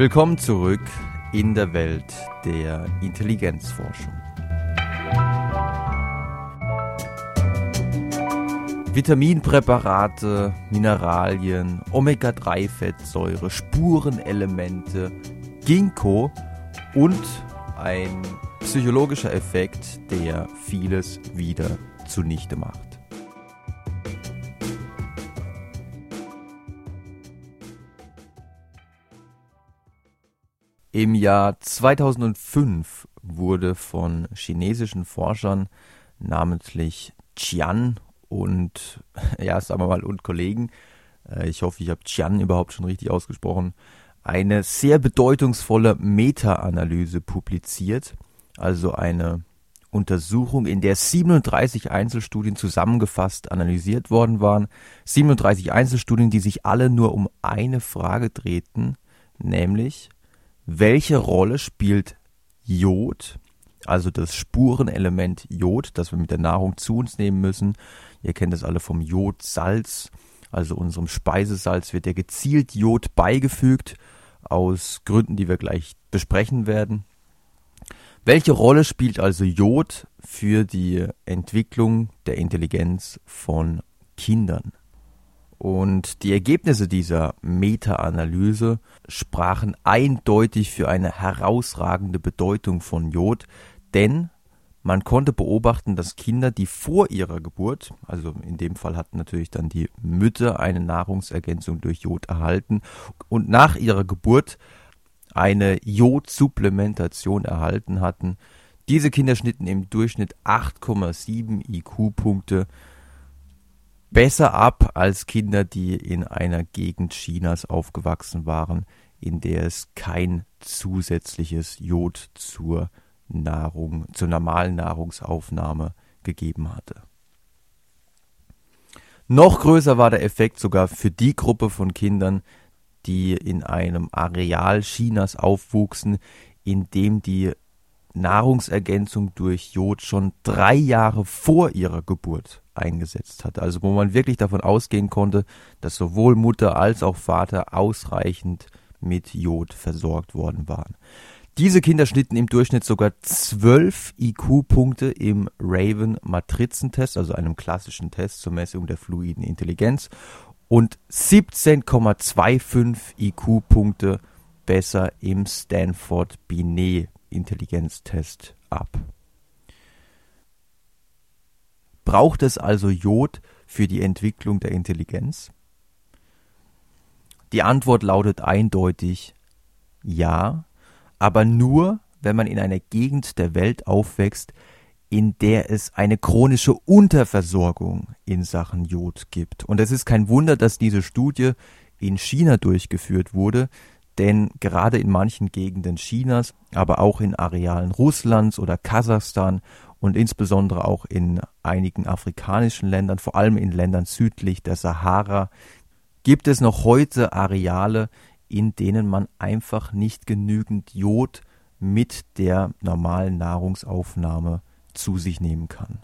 Willkommen zurück in der Welt der Intelligenzforschung. Vitaminpräparate, Mineralien, Omega-3-Fettsäure, Spurenelemente, Ginkgo und ein psychologischer Effekt, der vieles wieder zunichte macht. Im Jahr 2005 wurde von chinesischen Forschern, namentlich Qian und, ja, sagen wir mal, und Kollegen, äh, ich hoffe, ich habe Qian überhaupt schon richtig ausgesprochen, eine sehr bedeutungsvolle Meta-Analyse publiziert, also eine Untersuchung, in der 37 Einzelstudien zusammengefasst analysiert worden waren. 37 Einzelstudien, die sich alle nur um eine Frage drehten, nämlich welche Rolle spielt Jod, also das Spurenelement Jod, das wir mit der Nahrung zu uns nehmen müssen. Ihr kennt es alle vom Jodsalz, also unserem Speisesalz wird ja gezielt Jod beigefügt, aus Gründen, die wir gleich besprechen werden. Welche Rolle spielt also Jod für die Entwicklung der Intelligenz von Kindern? Und die Ergebnisse dieser Meta-Analyse sprachen eindeutig für eine herausragende Bedeutung von Jod, denn man konnte beobachten, dass Kinder, die vor ihrer Geburt, also in dem Fall hatten natürlich dann die Mütter eine Nahrungsergänzung durch Jod erhalten und nach ihrer Geburt eine Jodsupplementation erhalten hatten, diese Kinder schnitten im Durchschnitt 8,7 IQ-Punkte besser ab als Kinder, die in einer Gegend Chinas aufgewachsen waren, in der es kein zusätzliches Jod zur Nahrung, zur normalen Nahrungsaufnahme gegeben hatte. Noch größer war der Effekt sogar für die Gruppe von Kindern, die in einem Areal Chinas aufwuchsen, in dem die Nahrungsergänzung durch Jod schon drei Jahre vor ihrer Geburt eingesetzt hat. Also wo man wirklich davon ausgehen konnte, dass sowohl Mutter als auch Vater ausreichend mit Jod versorgt worden waren. Diese Kinder schnitten im Durchschnitt sogar 12 IQ-Punkte im Raven-Matrizentest, also einem klassischen Test zur Messung der fluiden Intelligenz, und 17,25 IQ-Punkte besser im Stanford Binet Intelligenztest ab. Braucht es also Jod für die Entwicklung der Intelligenz? Die Antwort lautet eindeutig ja, aber nur, wenn man in einer Gegend der Welt aufwächst, in der es eine chronische Unterversorgung in Sachen Jod gibt. Und es ist kein Wunder, dass diese Studie in China durchgeführt wurde, denn gerade in manchen Gegenden Chinas, aber auch in Arealen Russlands oder Kasachstan und insbesondere auch in einigen afrikanischen Ländern, vor allem in Ländern südlich der Sahara, gibt es noch heute Areale, in denen man einfach nicht genügend Jod mit der normalen Nahrungsaufnahme zu sich nehmen kann.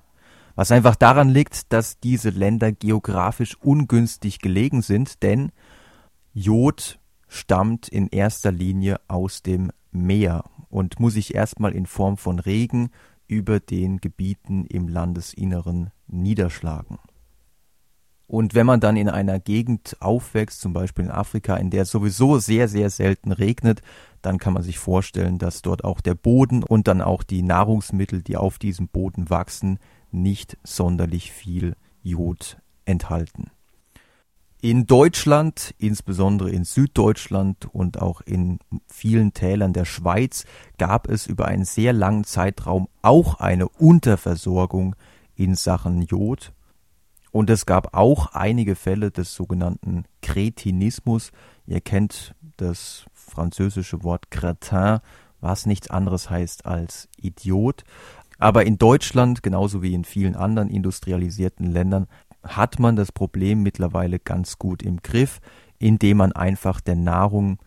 Was einfach daran liegt, dass diese Länder geografisch ungünstig gelegen sind, denn Jod stammt in erster Linie aus dem Meer und muss sich erstmal in Form von Regen über den Gebieten im Landesinneren niederschlagen. Und wenn man dann in einer Gegend aufwächst, zum Beispiel in Afrika, in der es sowieso sehr, sehr selten regnet, dann kann man sich vorstellen, dass dort auch der Boden und dann auch die Nahrungsmittel, die auf diesem Boden wachsen, nicht sonderlich viel Jod enthalten. In Deutschland, insbesondere in Süddeutschland und auch in vielen Tälern der Schweiz, gab es über einen sehr langen Zeitraum auch eine Unterversorgung in Sachen Jod. Und es gab auch einige Fälle des sogenannten Kretinismus. Ihr kennt das französische Wort Cretin, was nichts anderes heißt als Idiot. Aber in Deutschland, genauso wie in vielen anderen industrialisierten Ländern, hat man das Problem mittlerweile ganz gut im Griff, indem man einfach der Nahrung,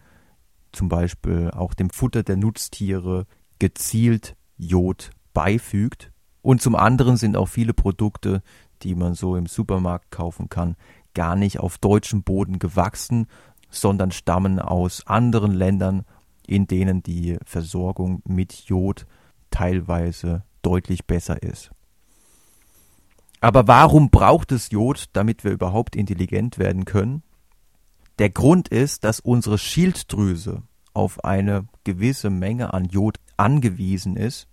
zum Beispiel auch dem Futter der Nutztiere, gezielt Jod beifügt. Und zum anderen sind auch viele Produkte, die man so im Supermarkt kaufen kann, gar nicht auf deutschem Boden gewachsen, sondern stammen aus anderen Ländern, in denen die Versorgung mit Jod teilweise deutlich besser ist. Aber warum braucht es Jod, damit wir überhaupt intelligent werden können? Der Grund ist, dass unsere Schilddrüse auf eine gewisse Menge an Jod angewiesen ist.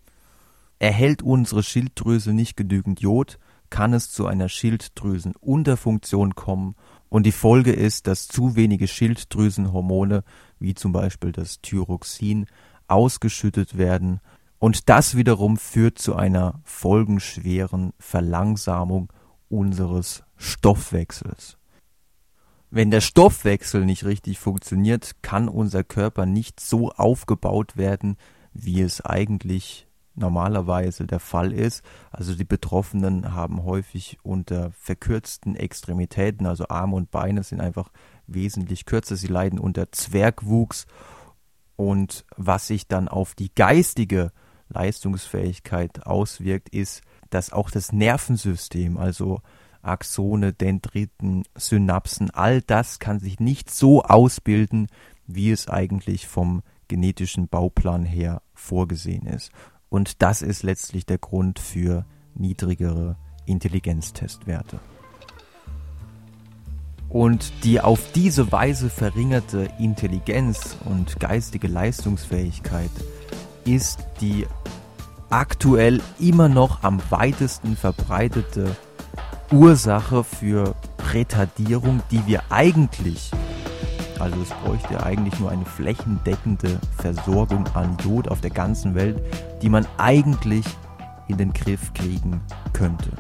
Erhält unsere Schilddrüse nicht genügend Jod, kann es zu einer Schilddrüsenunterfunktion kommen und die Folge ist, dass zu wenige Schilddrüsenhormone, wie zum Beispiel das Thyroxin, ausgeschüttet werden und das wiederum führt zu einer folgenschweren Verlangsamung unseres Stoffwechsels. Wenn der Stoffwechsel nicht richtig funktioniert, kann unser Körper nicht so aufgebaut werden, wie es eigentlich normalerweise der Fall ist. Also die Betroffenen haben häufig unter verkürzten Extremitäten, also Arme und Beine sind einfach wesentlich kürzer. Sie leiden unter Zwergwuchs und was sich dann auf die geistige Leistungsfähigkeit auswirkt, ist, dass auch das Nervensystem, also Axone, Dendriten, Synapsen, all das kann sich nicht so ausbilden, wie es eigentlich vom genetischen Bauplan her vorgesehen ist. Und das ist letztlich der Grund für niedrigere Intelligenztestwerte. Und die auf diese Weise verringerte Intelligenz und geistige Leistungsfähigkeit ist die aktuell immer noch am weitesten verbreitete Ursache für Retardierung, die wir eigentlich, also es bräuchte eigentlich nur eine flächendeckende Versorgung an Jod auf der ganzen Welt, die man eigentlich in den Griff kriegen könnte.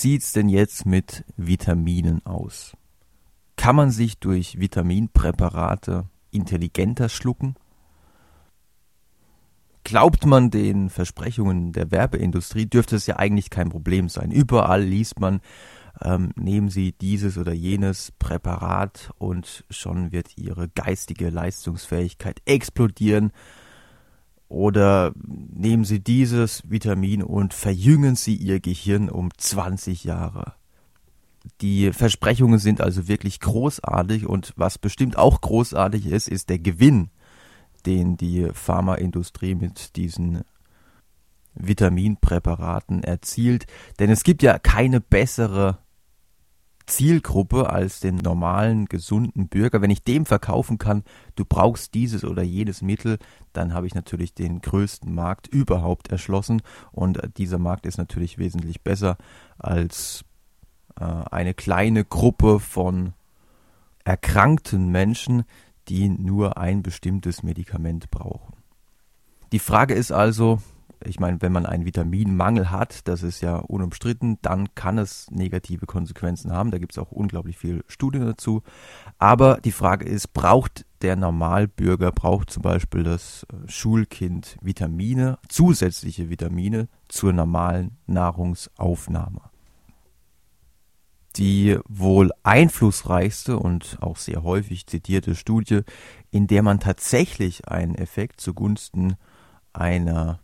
Sieht's denn jetzt mit Vitaminen aus? Kann man sich durch Vitaminpräparate intelligenter schlucken? Glaubt man den Versprechungen der Werbeindustrie, dürfte es ja eigentlich kein Problem sein. Überall liest man, ähm, nehmen Sie dieses oder jenes Präparat und schon wird Ihre geistige Leistungsfähigkeit explodieren oder nehmen Sie dieses Vitamin und verjüngen Sie Ihr Gehirn um 20 Jahre. Die Versprechungen sind also wirklich großartig und was bestimmt auch großartig ist, ist der Gewinn, den die Pharmaindustrie mit diesen Vitaminpräparaten erzielt. Denn es gibt ja keine bessere Zielgruppe als den normalen, gesunden Bürger. Wenn ich dem verkaufen kann, du brauchst dieses oder jenes Mittel, dann habe ich natürlich den größten Markt überhaupt erschlossen. Und äh, dieser Markt ist natürlich wesentlich besser als äh, eine kleine Gruppe von erkrankten Menschen, die nur ein bestimmtes Medikament brauchen. Die Frage ist also, ich meine, wenn man einen Vitaminmangel hat, das ist ja unumstritten, dann kann es negative Konsequenzen haben. Da gibt es auch unglaublich viele Studien dazu. Aber die Frage ist, braucht der Normalbürger, braucht zum Beispiel das äh, Schulkind Vitamine, zusätzliche Vitamine zur normalen Nahrungsaufnahme? Die wohl einflussreichste und auch sehr häufig zitierte Studie, in der man tatsächlich einen Effekt zugunsten einer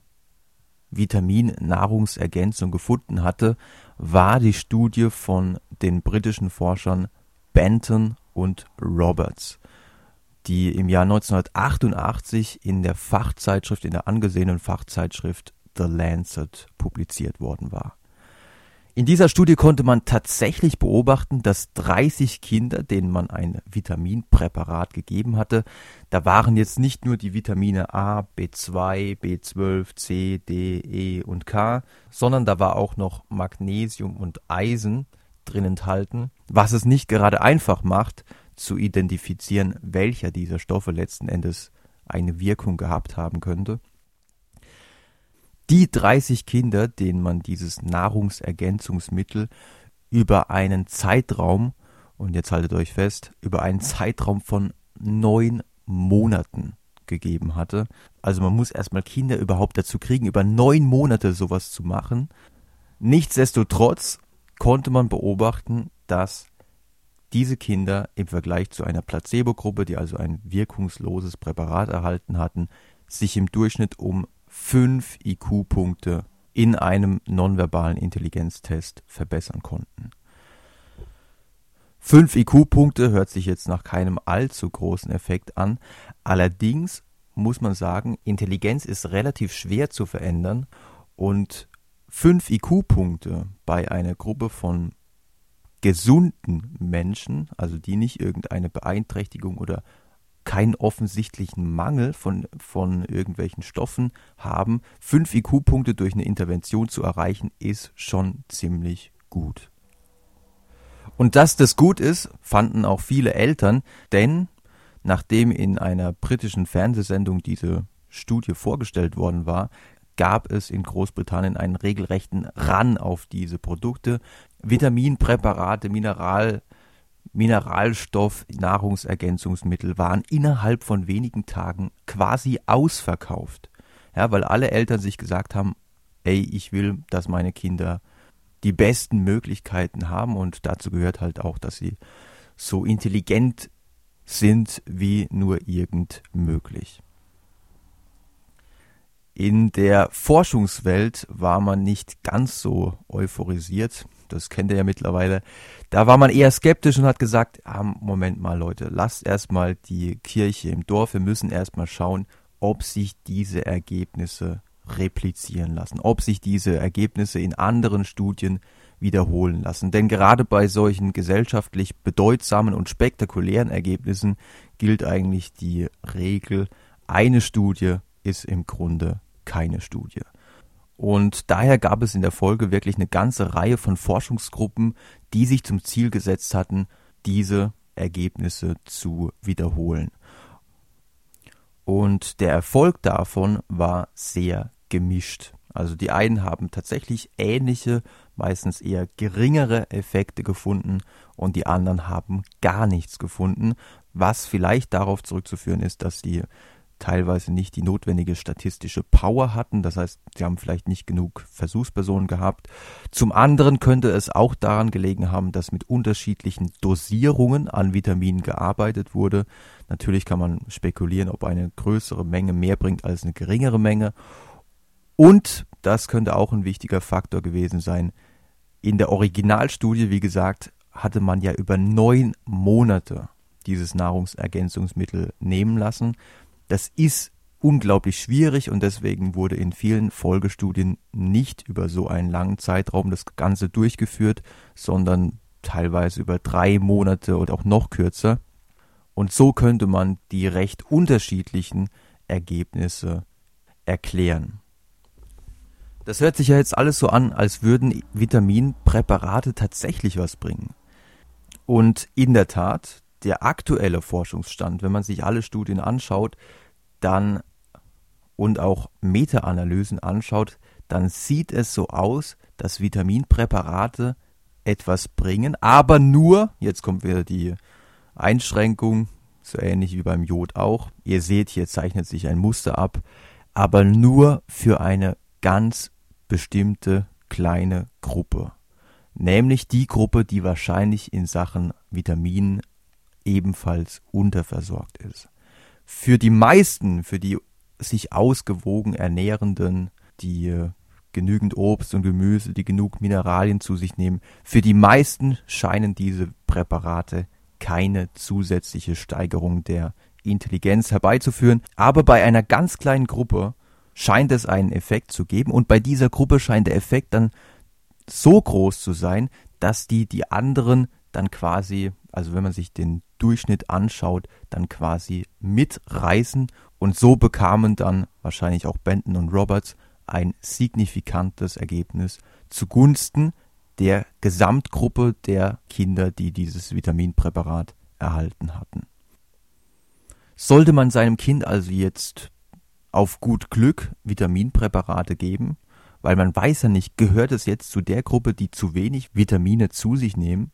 Vitamin-Nahrungsergänzung gefunden hatte, war die Studie von den britischen Forschern Benton und Roberts, die im Jahr 1988 in der Fachzeitschrift, in der angesehenen Fachzeitschrift The Lancet publiziert worden war. In dieser Studie konnte man tatsächlich beobachten, dass 30 Kinder, denen man ein Vitaminpräparat gegeben hatte, da waren jetzt nicht nur die Vitamine A, B2, B12, C, D, E und K, sondern da war auch noch Magnesium und Eisen drin enthalten, was es nicht gerade einfach macht, zu identifizieren, welcher dieser Stoffe letzten Endes eine Wirkung gehabt haben könnte. Die 30 Kinder, denen man dieses Nahrungsergänzungsmittel über einen Zeitraum, und jetzt haltet euch fest, über einen Zeitraum von neun Monaten gegeben hatte. Also man muss erstmal Kinder überhaupt dazu kriegen, über neun Monate sowas zu machen. Nichtsdestotrotz konnte man beobachten, dass diese Kinder im Vergleich zu einer Placebo-Gruppe, die also ein wirkungsloses Präparat erhalten hatten, sich im Durchschnitt um fünf IQ-Punkte in einem nonverbalen Intelligenztest verbessern konnten. Fünf IQ-Punkte hört sich jetzt nach keinem allzu großen Effekt an. Allerdings muss man sagen, Intelligenz ist relativ schwer zu verändern und fünf IQ-Punkte bei einer Gruppe von gesunden Menschen, also die nicht irgendeine Beeinträchtigung oder keinen offensichtlichen Mangel von, von irgendwelchen Stoffen haben, fünf IQ-Punkte durch eine Intervention zu erreichen, ist schon ziemlich gut. Und dass das gut ist, fanden auch viele Eltern, denn nachdem in einer britischen Fernsehsendung diese Studie vorgestellt worden war, gab es in Großbritannien einen regelrechten Ran auf diese Produkte. Vitaminpräparate, Mineral, Mineralstoff, Nahrungsergänzungsmittel waren innerhalb von wenigen Tagen quasi ausverkauft. Ja, weil alle Eltern sich gesagt haben, ey, ich will, dass meine Kinder die besten Möglichkeiten haben und dazu gehört halt auch, dass sie so intelligent sind wie nur irgend möglich. In der Forschungswelt war man nicht ganz so euphorisiert. Das kennt ihr ja mittlerweile. Da war man eher skeptisch und hat gesagt, ah, Moment mal Leute, lasst erstmal die Kirche im Dorf. Wir müssen erstmal schauen, ob sich diese Ergebnisse replizieren lassen, ob sich diese Ergebnisse in anderen Studien wiederholen lassen. Denn gerade bei solchen gesellschaftlich bedeutsamen und spektakulären Ergebnissen gilt eigentlich die Regel, eine Studie ist im Grunde keine Studie. Und daher gab es in der Folge wirklich eine ganze Reihe von Forschungsgruppen, die sich zum Ziel gesetzt hatten, diese Ergebnisse zu wiederholen. Und der Erfolg davon war sehr gemischt. Also die einen haben tatsächlich ähnliche, meistens eher geringere Effekte gefunden und die anderen haben gar nichts gefunden, was vielleicht darauf zurückzuführen ist, dass die teilweise nicht die notwendige statistische Power hatten. Das heißt, sie haben vielleicht nicht genug Versuchspersonen gehabt. Zum anderen könnte es auch daran gelegen haben, dass mit unterschiedlichen Dosierungen an Vitaminen gearbeitet wurde. Natürlich kann man spekulieren, ob eine größere Menge mehr bringt als eine geringere Menge. Und das könnte auch ein wichtiger Faktor gewesen sein. In der Originalstudie, wie gesagt, hatte man ja über neun Monate dieses Nahrungsergänzungsmittel nehmen lassen. Das ist unglaublich schwierig und deswegen wurde in vielen Folgestudien nicht über so einen langen Zeitraum das Ganze durchgeführt, sondern teilweise über drei Monate oder auch noch kürzer. Und so könnte man die recht unterschiedlichen Ergebnisse erklären. Das hört sich ja jetzt alles so an, als würden Vitaminpräparate tatsächlich was bringen. Und in der Tat, der aktuelle Forschungsstand, wenn man sich alle Studien anschaut, dann und auch Meta-Analysen anschaut, dann sieht es so aus, dass Vitaminpräparate etwas bringen, aber nur, jetzt kommt wieder die Einschränkung, so ähnlich wie beim Jod auch. Ihr seht, hier zeichnet sich ein Muster ab, aber nur für eine ganz bestimmte kleine Gruppe. Nämlich die Gruppe, die wahrscheinlich in Sachen Vitaminen ebenfalls unterversorgt ist. Für die meisten, für die sich ausgewogen ernährenden, die äh, genügend Obst und Gemüse, die genug Mineralien zu sich nehmen, für die meisten scheinen diese Präparate keine zusätzliche Steigerung der Intelligenz herbeizuführen. Aber bei einer ganz kleinen Gruppe scheint es einen Effekt zu geben und bei dieser Gruppe scheint der Effekt dann so groß zu sein, dass die die anderen dann quasi, also wenn man sich den Durchschnitt anschaut, dann quasi mitreißen und so bekamen dann wahrscheinlich auch Benton und Roberts ein signifikantes Ergebnis zugunsten der Gesamtgruppe der Kinder, die dieses Vitaminpräparat erhalten hatten. Sollte man seinem Kind also jetzt auf gut Glück Vitaminpräparate geben, weil man weiß ja nicht, gehört es jetzt zu der Gruppe, die zu wenig Vitamine zu sich nehmen?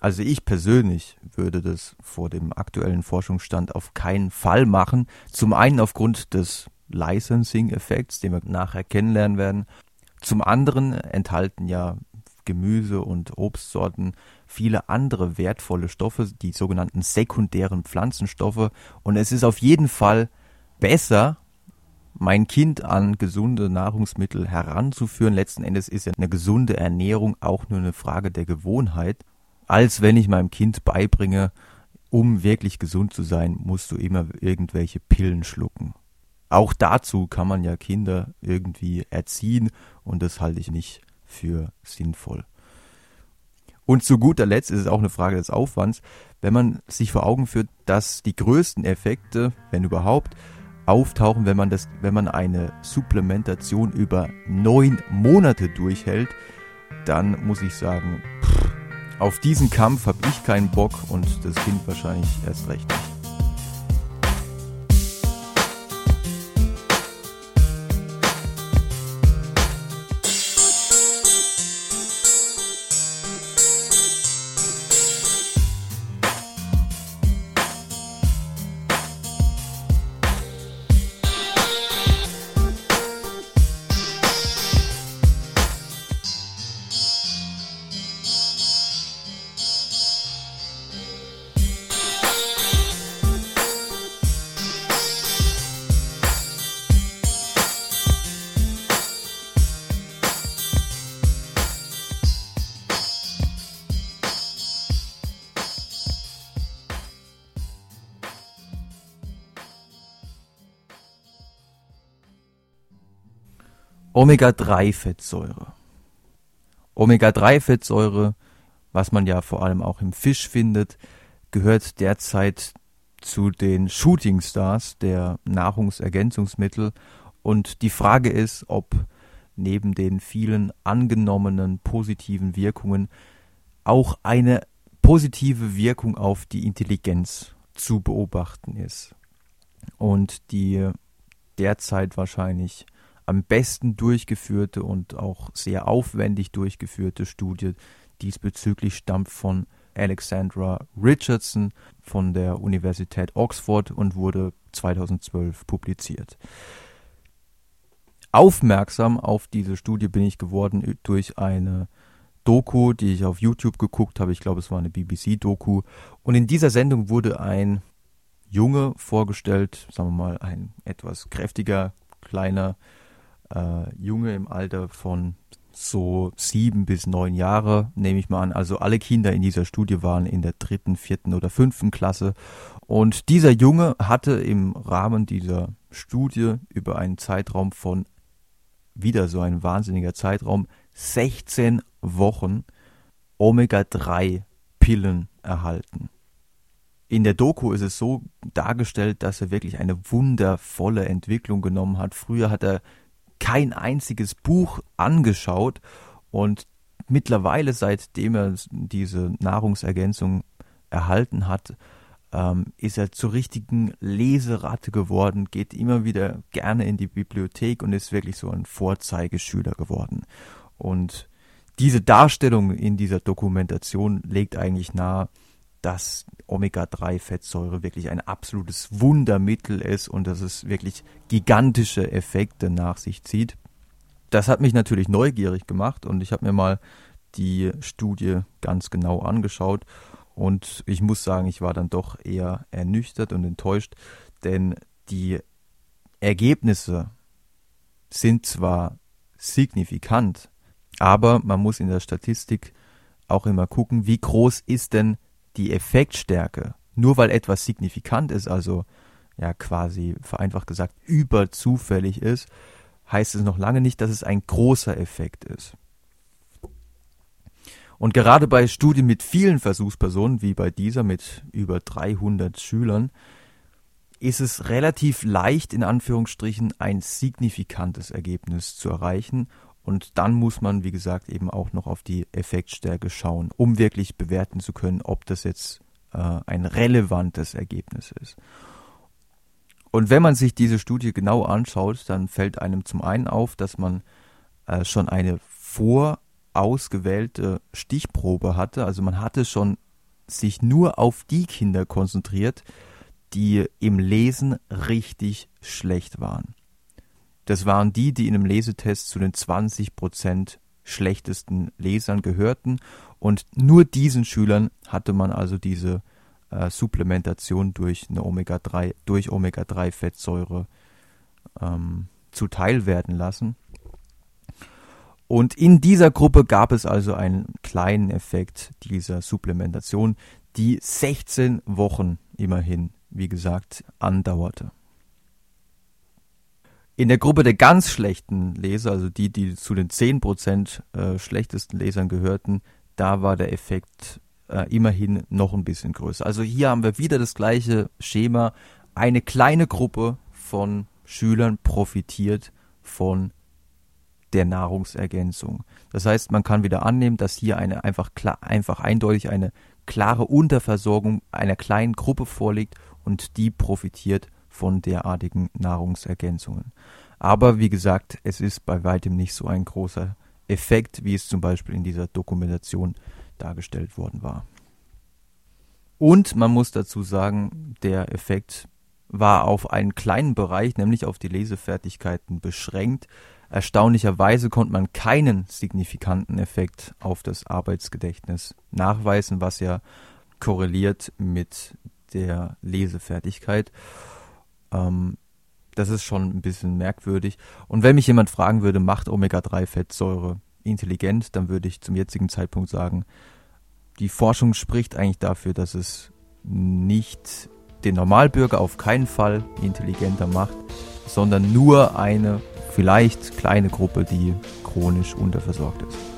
Also ich persönlich würde das vor dem aktuellen Forschungsstand auf keinen Fall machen. Zum einen aufgrund des Licensing-Effekts, den wir nachher kennenlernen werden. Zum anderen enthalten ja Gemüse und Obstsorten viele andere wertvolle Stoffe, die sogenannten sekundären Pflanzenstoffe. Und es ist auf jeden Fall besser, mein Kind an gesunde Nahrungsmittel heranzuführen. Letzten Endes ist ja eine gesunde Ernährung auch nur eine Frage der Gewohnheit als wenn ich meinem Kind beibringe, um wirklich gesund zu sein, musst du immer irgendwelche Pillen schlucken. Auch dazu kann man ja Kinder irgendwie erziehen und das halte ich nicht für sinnvoll. Und zu guter Letzt ist es auch eine Frage des Aufwands, wenn man sich vor Augen führt, dass die größten Effekte, wenn überhaupt, auftauchen, wenn man das, wenn man eine Supplementation über neun Monate durchhält, dann muss ich sagen, pff, auf diesen Kampf habe ich keinen Bock und das Kind wahrscheinlich erst recht nicht. Omega-3-Fettsäure. Omega-3-Fettsäure, was man ja vor allem auch im Fisch findet, gehört derzeit zu den Shooting Stars der Nahrungsergänzungsmittel. Und die Frage ist, ob neben den vielen angenommenen positiven Wirkungen auch eine positive Wirkung auf die Intelligenz zu beobachten ist. Und die derzeit wahrscheinlich am besten durchgeführte und auch sehr aufwendig durchgeführte Studie diesbezüglich stammt von Alexandra Richardson von der Universität Oxford und wurde 2012 publiziert. Aufmerksam auf diese Studie bin ich geworden durch eine Doku, die ich auf YouTube geguckt habe. Ich glaube, es war eine BBC-Doku. Und in dieser Sendung wurde ein Junge vorgestellt, sagen wir mal ein etwas kräftiger, kleiner äh, Junge im Alter von so sieben bis neun Jahre, nehme ich mal an. Also alle Kinder in dieser Studie waren in der dritten, vierten oder fünften Klasse. Und dieser Junge hatte im Rahmen dieser Studie über einen Zeitraum von, wieder so ein wahnsinniger Zeitraum, 16 Wochen Omega-3-Pillen erhalten. In der Doku ist es so dargestellt, dass er wirklich eine wundervolle Entwicklung genommen hat. Früher hat er kein einziges Buch angeschaut und mittlerweile, seitdem er diese Nahrungsergänzung erhalten hat, ähm, ist er zur richtigen Leseratte geworden, geht immer wieder gerne in die Bibliothek und ist wirklich so ein Vorzeigeschüler geworden. Und diese Darstellung in dieser Dokumentation legt eigentlich nahe, dass Omega-3-Fettsäure wirklich ein absolutes Wundermittel ist und dass es wirklich gigantische Effekte nach sich zieht. Das hat mich natürlich neugierig gemacht und ich habe mir mal die Studie ganz genau angeschaut und ich muss sagen, ich war dann doch eher ernüchtert und enttäuscht, denn die Ergebnisse sind zwar signifikant, aber man muss in der Statistik auch immer gucken, wie groß ist denn die Effektstärke, nur weil etwas signifikant ist, also ja quasi vereinfacht gesagt überzufällig ist, heißt es noch lange nicht, dass es ein großer Effekt ist. Und gerade bei Studien mit vielen Versuchspersonen, wie bei dieser mit über 300 Schülern, ist es relativ leicht, in Anführungsstrichen, ein signifikantes Ergebnis zu erreichen. Und dann muss man, wie gesagt, eben auch noch auf die Effektstärke schauen, um wirklich bewerten zu können, ob das jetzt äh, ein relevantes Ergebnis ist. Und wenn man sich diese Studie genau anschaut, dann fällt einem zum einen auf, dass man äh, schon eine vorausgewählte Stichprobe hatte. Also man hatte schon sich nur auf die Kinder konzentriert, die im Lesen richtig schlecht waren. Das waren die, die in einem Lesetest zu den 20 Prozent schlechtesten Lesern gehörten. Und nur diesen Schülern hatte man also diese äh, Supplementation durch eine Omega-3, durch Omega-3-Fettsäure ähm, zuteil werden lassen. Und in dieser Gruppe gab es also einen kleinen Effekt dieser Supplementation, die 16 Wochen immerhin, wie gesagt, andauerte. In der Gruppe der ganz schlechten Leser, also die, die zu den 10% äh, schlechtesten Lesern gehörten, da war der Effekt äh, immerhin noch ein bisschen größer. Also hier haben wir wieder das gleiche Schema. Eine kleine Gruppe von Schülern profitiert von der Nahrungsergänzung. Das heißt, man kann wieder annehmen, dass hier eine einfach klar, einfach eindeutig eine klare Unterversorgung einer kleinen Gruppe vorliegt und die profitiert von derartigen Nahrungsergänzungen. Aber wie gesagt, es ist bei weitem nicht so ein großer Effekt, wie es zum Beispiel in dieser Dokumentation dargestellt worden war. Und man muss dazu sagen, der Effekt war auf einen kleinen Bereich, nämlich auf die Lesefertigkeiten beschränkt. Erstaunlicherweise konnte man keinen signifikanten Effekt auf das Arbeitsgedächtnis nachweisen, was ja korreliert mit der Lesefertigkeit. Ähm, das ist schon ein bisschen merkwürdig. Und wenn mich jemand fragen würde, macht Omega-3-Fettsäure intelligent, dann würde ich zum jetzigen Zeitpunkt sagen, die Forschung spricht eigentlich dafür, dass es nicht den Normalbürger auf keinen Fall intelligenter macht, sondern nur eine vielleicht kleine Gruppe, die chronisch unterversorgt ist.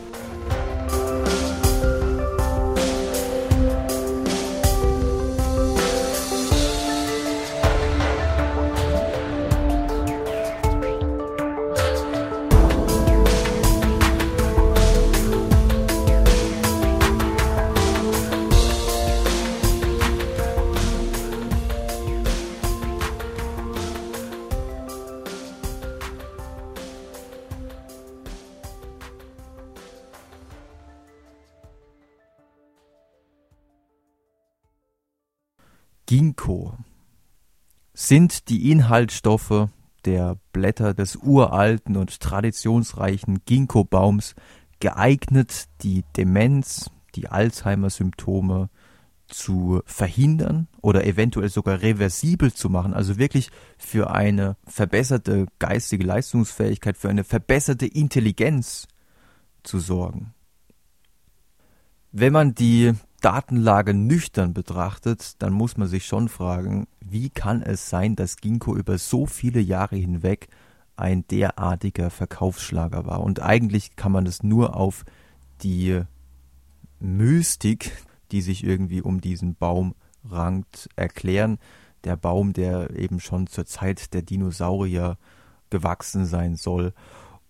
Sind die Inhaltsstoffe der Blätter des uralten und traditionsreichen Ginkgo-Baums geeignet, die Demenz, die Alzheimer-Symptome zu verhindern oder eventuell sogar reversibel zu machen, also wirklich für eine verbesserte geistige Leistungsfähigkeit, für eine verbesserte Intelligenz zu sorgen. Wenn man die Datenlage nüchtern betrachtet, dann muss man sich schon fragen, wie kann es sein, dass Ginkgo über so viele Jahre hinweg ein derartiger Verkaufsschlager war. Und eigentlich kann man das nur auf die Mystik, die sich irgendwie um diesen Baum rankt, erklären. Der Baum, der eben schon zur Zeit der Dinosaurier gewachsen sein soll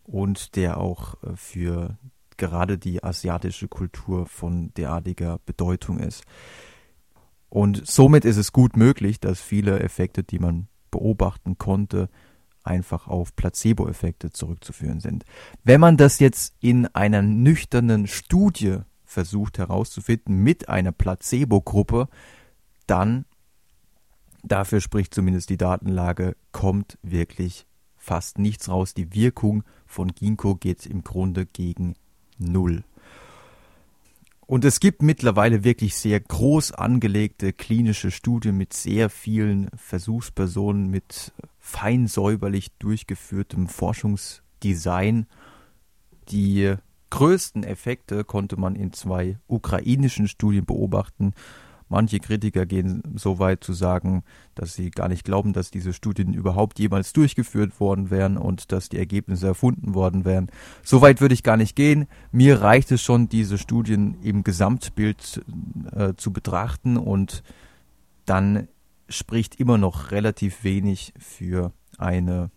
und der auch äh, für gerade die asiatische Kultur von derartiger Bedeutung ist. Und somit ist es gut möglich, dass viele Effekte, die man beobachten konnte, einfach auf Placebo-Effekte zurückzuführen sind. Wenn man das jetzt in einer nüchternen Studie versucht herauszufinden mit einer Placebo-Gruppe, dann, dafür spricht zumindest die Datenlage, kommt wirklich fast nichts raus. Die Wirkung von Ginkgo geht im Grunde gegen null. Und es gibt mittlerweile wirklich sehr groß angelegte klinische Studien mit sehr vielen Versuchspersonen, mit fein säuberlich durchgeführtem Forschungsdesign. Die größten Effekte konnte man in zwei ukrainischen Studien beobachten. Manche Kritiker gehen so weit zu sagen, dass sie gar nicht glauben, dass diese Studien überhaupt jemals durchgeführt worden wären und dass die Ergebnisse erfunden worden wären. So weit würde ich gar nicht gehen. Mir reicht es schon, diese Studien im Gesamtbild äh, zu betrachten und dann spricht immer noch relativ wenig für eine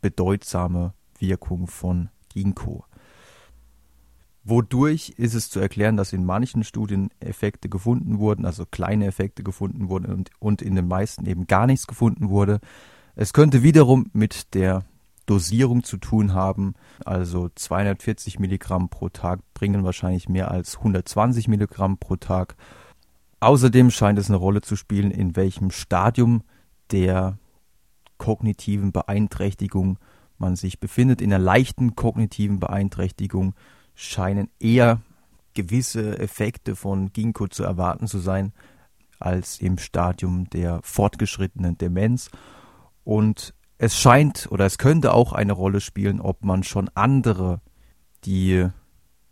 bedeutsame Wirkung von Ginkgo. Wodurch ist es zu erklären, dass in manchen Studien Effekte gefunden wurden, also kleine Effekte gefunden wurden und, und in den meisten eben gar nichts gefunden wurde. Es könnte wiederum mit der Dosierung zu tun haben. Also 240 Milligramm pro Tag bringen wahrscheinlich mehr als 120 Milligramm pro Tag. Außerdem scheint es eine Rolle zu spielen, in welchem Stadium der kognitiven Beeinträchtigung man sich befindet. In einer leichten kognitiven Beeinträchtigung scheinen eher gewisse Effekte von Ginkgo zu erwarten zu sein als im Stadium der fortgeschrittenen Demenz. Und es scheint oder es könnte auch eine Rolle spielen, ob man schon andere, die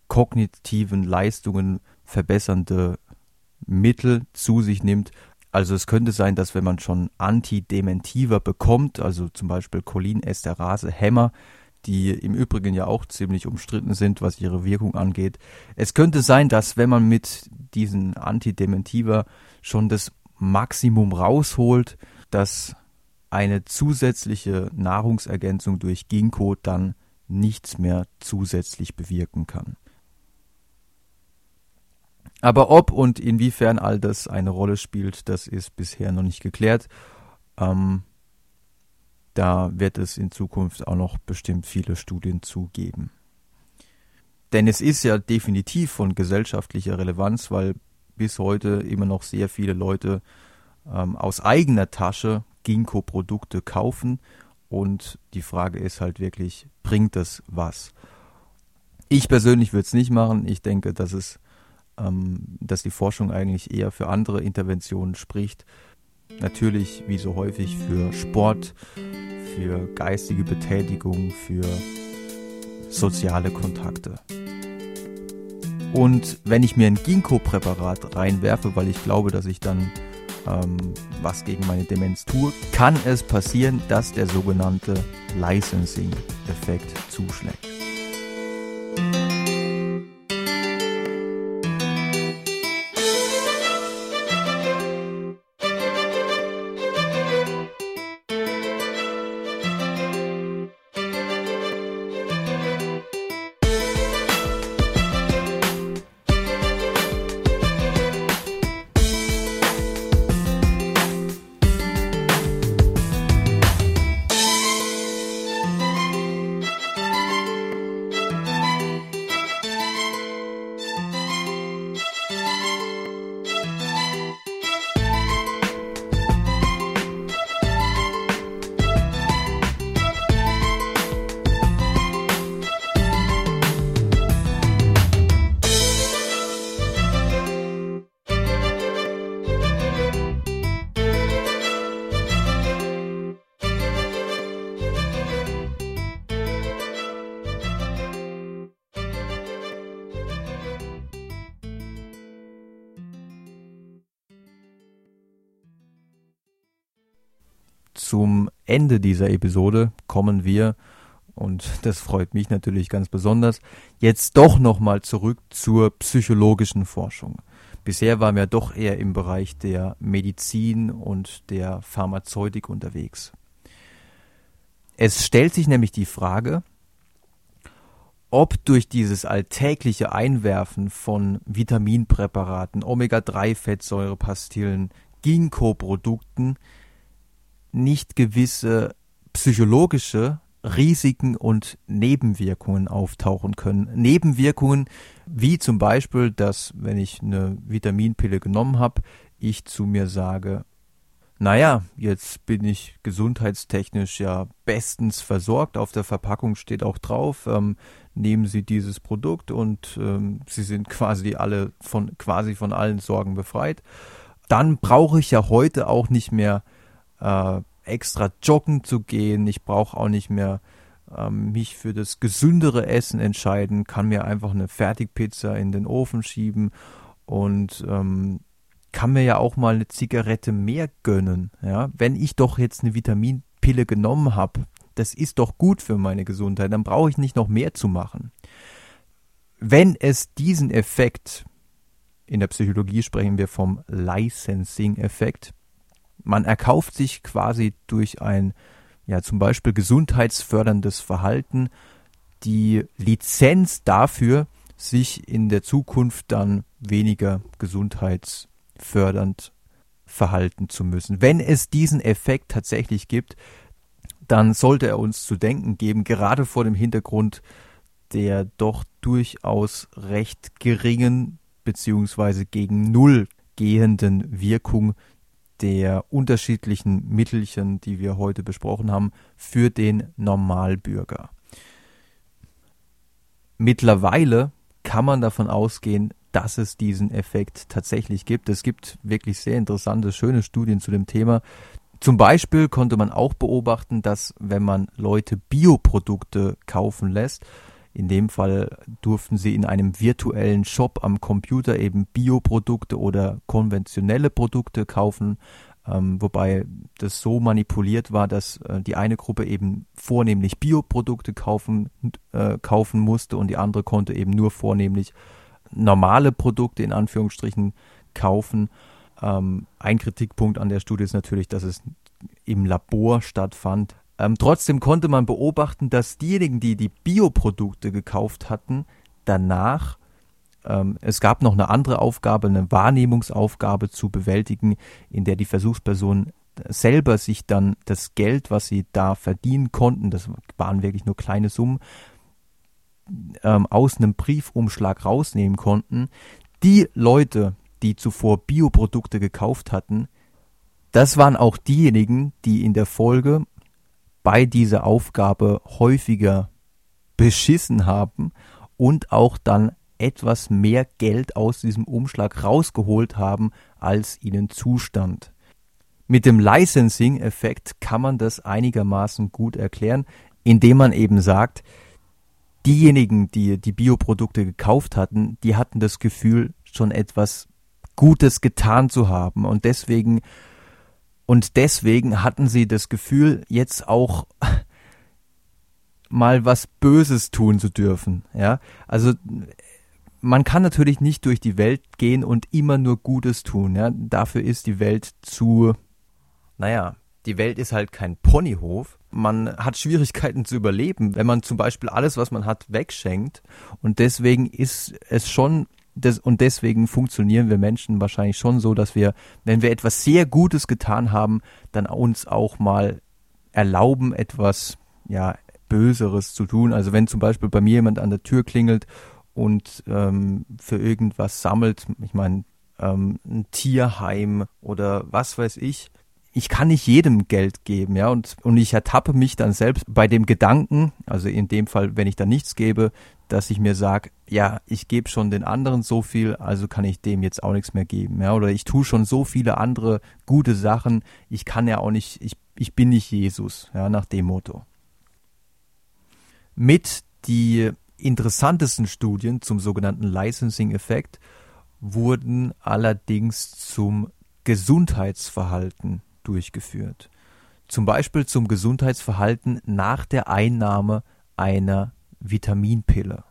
kognitiven Leistungen verbessernde Mittel zu sich nimmt. Also es könnte sein, dass wenn man schon Antidementiva bekommt, also zum Beispiel Cholinesterase, Hämmer, die im Übrigen ja auch ziemlich umstritten sind, was ihre Wirkung angeht. Es könnte sein, dass wenn man mit diesen Antidementiva schon das Maximum rausholt, dass eine zusätzliche Nahrungsergänzung durch Ginkgo dann nichts mehr zusätzlich bewirken kann. Aber ob und inwiefern all das eine Rolle spielt, das ist bisher noch nicht geklärt. Ähm, da wird es in Zukunft auch noch bestimmt viele Studien zugeben. Denn es ist ja definitiv von gesellschaftlicher Relevanz, weil bis heute immer noch sehr viele Leute ähm, aus eigener Tasche Ginkgo-Produkte kaufen. Und die Frage ist halt wirklich, bringt das was? Ich persönlich würde es nicht machen. Ich denke, dass es, ähm, dass die Forschung eigentlich eher für andere Interventionen spricht. Natürlich, wie so häufig, für Sport, für geistige Betätigung, für soziale Kontakte. Und wenn ich mir ein Ginkgo-Präparat reinwerfe, weil ich glaube, dass ich dann ähm, was gegen meine Demenz tue, kann es passieren, dass der sogenannte Licensing-Effekt zuschlägt. Ende dieser Episode kommen wir, und das freut mich natürlich ganz besonders, jetzt doch nochmal zurück zur psychologischen Forschung. Bisher waren wir doch eher im Bereich der Medizin und der Pharmazeutik unterwegs. Es stellt sich nämlich die Frage, ob durch dieses alltägliche Einwerfen von Vitaminpräparaten, Omega-3-Fettsäurepastillen, Ginkgo-Produkten nicht gewisse psychologische Risiken und Nebenwirkungen auftauchen können. Nebenwirkungen wie zum Beispiel, dass wenn ich eine Vitaminpille genommen habe, ich zu mir sage, naja, jetzt bin ich gesundheitstechnisch ja bestens versorgt. Auf der Verpackung steht auch drauf, ähm, nehmen Sie dieses Produkt und ähm, Sie sind quasi alle von quasi von allen Sorgen befreit. Dann brauche ich ja heute auch nicht mehr äh, extra joggen zu gehen. Ich brauche auch nicht mehr ähm, mich für das gesündere Essen entscheiden, kann mir einfach eine Fertigpizza in den Ofen schieben und ähm, kann mir ja auch mal eine Zigarette mehr gönnen. Ja, wenn ich doch jetzt eine Vitaminpille genommen habe, das ist doch gut für meine Gesundheit, dann brauche ich nicht noch mehr zu machen. Wenn es diesen Effekt, in der Psychologie sprechen wir vom Licensing-Effekt, man erkauft sich quasi durch ein, ja, zum Beispiel gesundheitsförderndes Verhalten die Lizenz dafür, sich in der Zukunft dann weniger gesundheitsfördernd verhalten zu müssen. Wenn es diesen Effekt tatsächlich gibt, dann sollte er uns zu denken geben, gerade vor dem Hintergrund der doch durchaus recht geringen bzw. gegen Null gehenden Wirkung der unterschiedlichen Mittelchen, die wir heute besprochen haben, für den Normalbürger. Mittlerweile kann man davon ausgehen, dass es diesen Effekt tatsächlich gibt. Es gibt wirklich sehr interessante, schöne Studien zu dem Thema. Zum Beispiel konnte man auch beobachten, dass wenn man Leute Bioprodukte kaufen lässt, in dem Fall durften sie in einem virtuellen Shop am Computer eben Bioprodukte oder konventionelle Produkte kaufen, ähm, wobei das so manipuliert war, dass äh, die eine Gruppe eben vornehmlich Bioprodukte kaufen, äh, kaufen musste und die andere konnte eben nur vornehmlich normale Produkte in Anführungsstrichen kaufen. Ähm, ein Kritikpunkt an der Studie ist natürlich, dass es im Labor stattfand. Ähm, trotzdem konnte man beobachten, dass diejenigen, die die Bioprodukte gekauft hatten, danach ähm, es gab noch eine andere Aufgabe, eine Wahrnehmungsaufgabe zu bewältigen, in der die Versuchspersonen selber sich dann das Geld, was sie da verdienen konnten, das waren wirklich nur kleine Summen, ähm, aus einem Briefumschlag rausnehmen konnten. Die Leute, die zuvor Bioprodukte gekauft hatten, das waren auch diejenigen, die in der Folge bei dieser Aufgabe häufiger beschissen haben und auch dann etwas mehr Geld aus diesem Umschlag rausgeholt haben, als ihnen zustand. Mit dem Licensing-Effekt kann man das einigermaßen gut erklären, indem man eben sagt, diejenigen, die die Bioprodukte gekauft hatten, die hatten das Gefühl, schon etwas Gutes getan zu haben und deswegen und deswegen hatten sie das Gefühl, jetzt auch mal was Böses tun zu dürfen. Ja, also man kann natürlich nicht durch die Welt gehen und immer nur Gutes tun. Ja, dafür ist die Welt zu, naja, die Welt ist halt kein Ponyhof. Man hat Schwierigkeiten zu überleben, wenn man zum Beispiel alles, was man hat, wegschenkt. Und deswegen ist es schon das, und deswegen funktionieren wir Menschen wahrscheinlich schon so, dass wir, wenn wir etwas sehr Gutes getan haben, dann uns auch mal erlauben, etwas, ja, Böseres zu tun. Also wenn zum Beispiel bei mir jemand an der Tür klingelt und ähm, für irgendwas sammelt, ich meine, ähm, ein Tierheim oder was weiß ich, ich kann nicht jedem Geld geben, ja, und, und ich ertappe mich dann selbst bei dem Gedanken, also in dem Fall, wenn ich da nichts gebe, dass ich mir sage, ja, ich gebe schon den anderen so viel, also kann ich dem jetzt auch nichts mehr geben, ja, oder ich tue schon so viele andere gute Sachen, ich kann ja auch nicht, ich, ich bin nicht Jesus, ja, nach dem Motto. Mit die interessantesten Studien zum sogenannten Licensing-Effekt wurden allerdings zum Gesundheitsverhalten durchgeführt. Zum Beispiel zum Gesundheitsverhalten nach der Einnahme einer Vitaminpille.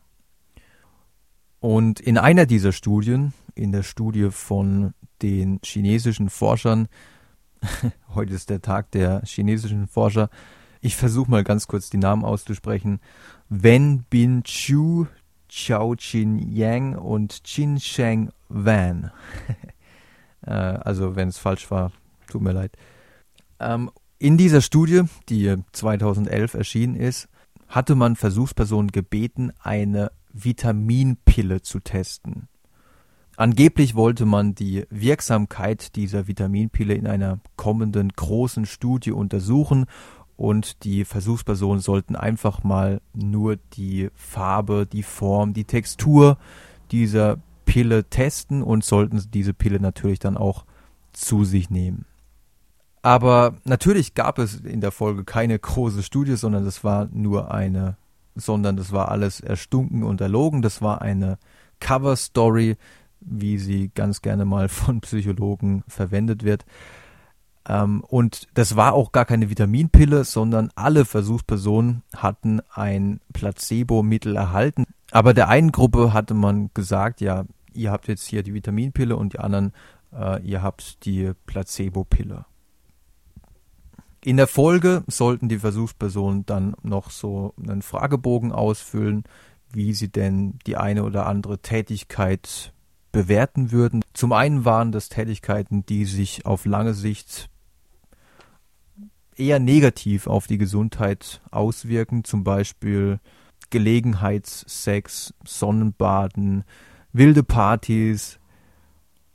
Und in einer dieser Studien, in der Studie von den chinesischen Forschern, heute ist der Tag der chinesischen Forscher, ich versuche mal ganz kurz die Namen auszusprechen, Wen Bin Chu, Chao Chin Yang und Qin Sheng Wan. Äh, also wenn es falsch war, tut mir leid. Ähm, in dieser Studie, die 2011 erschienen ist, hatte man Versuchspersonen gebeten, eine Vitaminpille zu testen. Angeblich wollte man die Wirksamkeit dieser Vitaminpille in einer kommenden großen Studie untersuchen und die Versuchspersonen sollten einfach mal nur die Farbe, die Form, die Textur dieser Pille testen und sollten diese Pille natürlich dann auch zu sich nehmen. Aber natürlich gab es in der Folge keine große Studie, sondern das war nur eine, sondern das war alles erstunken und erlogen. Das war eine Cover Story wie sie ganz gerne mal von Psychologen verwendet wird. Ähm, und das war auch gar keine Vitaminpille, sondern alle Versuchspersonen hatten ein Placebo-Mittel erhalten. Aber der einen Gruppe hatte man gesagt, ja, ihr habt jetzt hier die Vitaminpille und die anderen, äh, ihr habt die Placebo-Pille. In der Folge sollten die Versuchspersonen dann noch so einen Fragebogen ausfüllen, wie sie denn die eine oder andere Tätigkeit bewerten würden. Zum einen waren das Tätigkeiten, die sich auf lange Sicht eher negativ auf die Gesundheit auswirken, zum Beispiel Gelegenheitssex, Sonnenbaden, wilde Partys,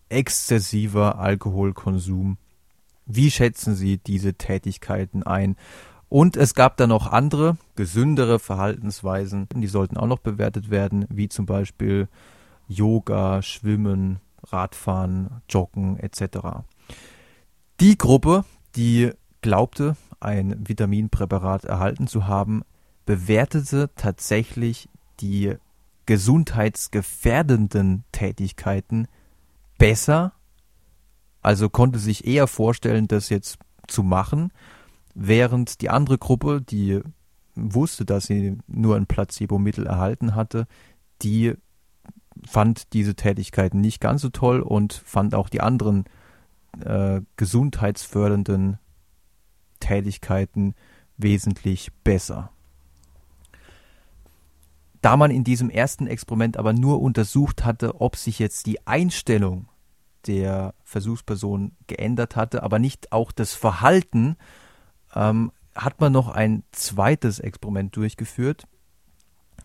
exzessiver Alkoholkonsum. Wie schätzen Sie diese Tätigkeiten ein? Und es gab dann noch andere, gesündere Verhaltensweisen, die sollten auch noch bewertet werden, wie zum Beispiel Yoga, Schwimmen, Radfahren, Joggen etc. Die Gruppe, die glaubte, ein Vitaminpräparat erhalten zu haben, bewertete tatsächlich die gesundheitsgefährdenden Tätigkeiten besser, also konnte sich eher vorstellen, das jetzt zu machen, während die andere Gruppe, die wusste, dass sie nur ein Placebo-Mittel erhalten hatte, die fand diese Tätigkeiten nicht ganz so toll und fand auch die anderen äh, gesundheitsfördernden Tätigkeiten wesentlich besser. Da man in diesem ersten Experiment aber nur untersucht hatte, ob sich jetzt die Einstellung der Versuchsperson geändert hatte, aber nicht auch das Verhalten, ähm, hat man noch ein zweites Experiment durchgeführt,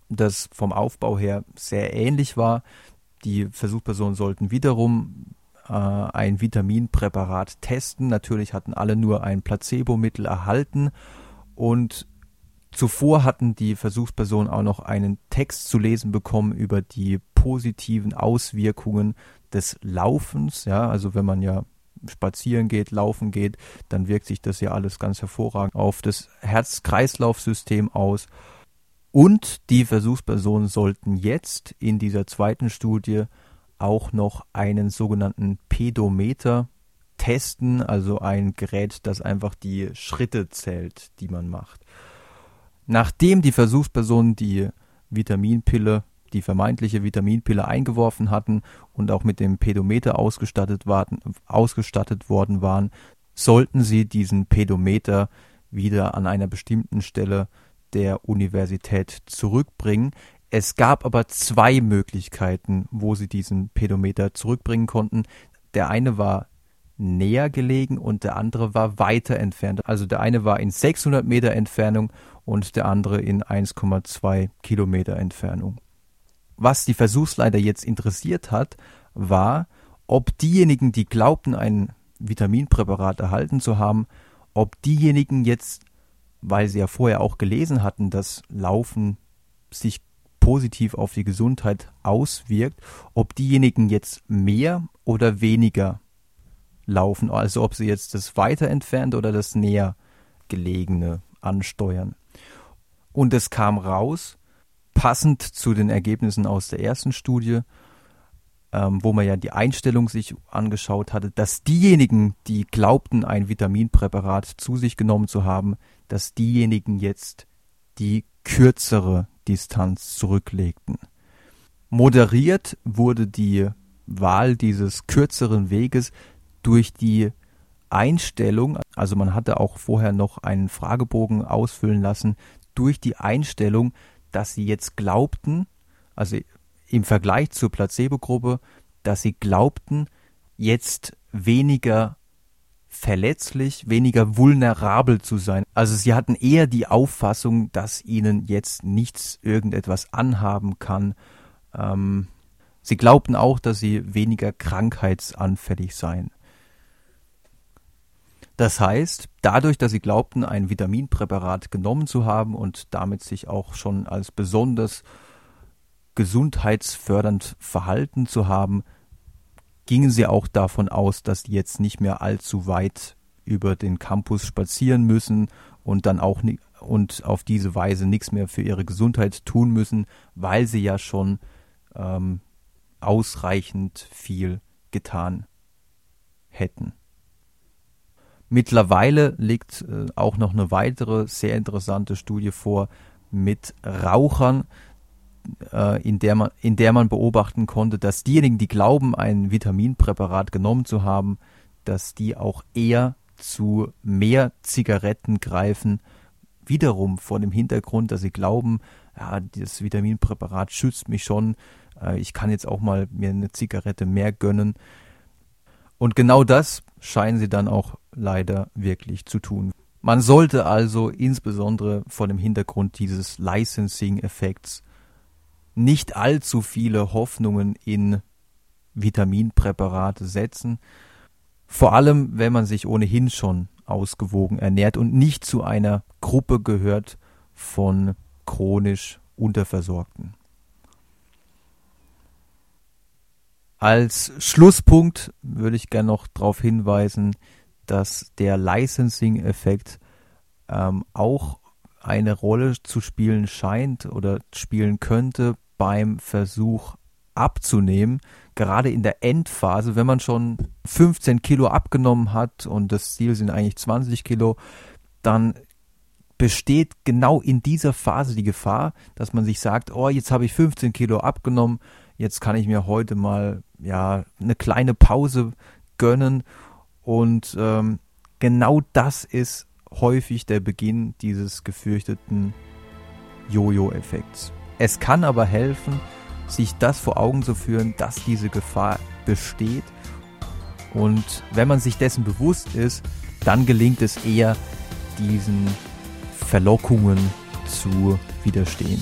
das vom Aufbau her sehr ähnlich war. Die Versuchspersonen sollten wiederum äh, ein Vitaminpräparat testen. Natürlich hatten alle nur ein Placebo-Mittel erhalten und zuvor hatten die Versuchspersonen auch noch einen Text zu lesen bekommen über die positiven Auswirkungen des Laufens. Ja, also wenn man ja spazieren geht, laufen geht, dann wirkt sich das ja alles ganz hervorragend auf das Herz-Kreislauf-System aus. Und die Versuchspersonen sollten jetzt in dieser zweiten Studie auch noch einen sogenannten Pedometer testen, also ein Gerät, das einfach die Schritte zählt, die man macht. Nachdem die Versuchspersonen die Vitaminpille, die vermeintliche Vitaminpille eingeworfen hatten und auch mit dem Pedometer ausgestattet, waren, ausgestattet worden waren, sollten sie diesen Pedometer wieder an einer bestimmten Stelle der Universität zurückbringen, es gab aber zwei Möglichkeiten, wo sie diesen Pedometer zurückbringen konnten. Der eine war näher gelegen und der andere war weiter entfernt. Also der eine war in 600 Meter Entfernung und der andere in 1,2 Kilometer Entfernung. Was die Versuchsleiter jetzt interessiert hat, war, ob diejenigen, die glaubten, ein Vitaminpräparat erhalten zu haben, ob diejenigen jetzt, weil sie ja vorher auch gelesen hatten, dass Laufen sich positiv auf die Gesundheit auswirkt, ob diejenigen jetzt mehr oder weniger laufen, also ob sie jetzt das weiter entfernte oder das näher gelegene ansteuern. Und es kam raus, passend zu den Ergebnissen aus der ersten Studie, ähm, wo man ja die Einstellung sich angeschaut hatte, dass diejenigen, die glaubten, ein Vitaminpräparat zu sich genommen zu haben, dass diejenigen jetzt die kürzere Distanz zurücklegten. Moderiert wurde die Wahl dieses kürzeren Weges durch die Einstellung, also man hatte auch vorher noch einen Fragebogen ausfüllen lassen, durch die Einstellung, dass sie jetzt glaubten, also im Vergleich zur Placebo-Gruppe, dass sie glaubten, jetzt weniger verletzlich, weniger vulnerabel zu sein. Also sie hatten eher die Auffassung, dass ihnen jetzt nichts irgendetwas anhaben kann. Ähm, sie glaubten auch, dass sie weniger krankheitsanfällig seien. Das heißt, dadurch, dass sie glaubten, ein Vitaminpräparat genommen zu haben und damit sich auch schon als besonders gesundheitsfördernd verhalten zu haben, gingen sie auch davon aus, dass die jetzt nicht mehr allzu weit über den Campus spazieren müssen und dann auch und auf diese Weise nichts mehr für ihre Gesundheit tun müssen, weil sie ja schon ähm, ausreichend viel getan hätten. Mittlerweile liegt äh, auch noch eine weitere sehr interessante Studie vor mit Rauchern, äh, in, der man, in der man beobachten konnte, dass diejenigen, die glauben, ein Vitaminpräparat genommen zu haben, dass die auch eher zu mehr Zigaretten greifen, wiederum vor dem Hintergrund, dass sie glauben, ja, das Vitaminpräparat schützt mich schon, äh, ich kann jetzt auch mal mir eine Zigarette mehr gönnen. Und genau das scheinen sie dann auch leider wirklich zu tun. Man sollte also insbesondere vor dem Hintergrund dieses Licensing-Effekts nicht allzu viele Hoffnungen in Vitaminpräparate setzen. Vor allem, wenn man sich ohnehin schon ausgewogen ernährt und nicht zu einer Gruppe gehört von chronisch Unterversorgten. Als Schlusspunkt würde ich gerne noch darauf hinweisen, dass der Licensing-Effekt ähm, auch eine Rolle zu spielen scheint oder spielen könnte beim Versuch abzunehmen. Gerade in der Endphase, wenn man schon 15 Kilo abgenommen hat und das Ziel sind eigentlich 20 Kilo, dann besteht genau in dieser Phase die Gefahr, dass man sich sagt, oh, jetzt habe ich 15 Kilo abgenommen, jetzt kann ich mir heute mal ja eine kleine Pause gönnen und ähm, genau das ist häufig der Beginn dieses gefürchteten Jojo-Effekts. Es kann aber helfen, sich das vor Augen zu führen, dass diese Gefahr besteht. Und wenn man sich dessen bewusst ist, dann gelingt es eher, diesen Verlockungen zu widerstehen.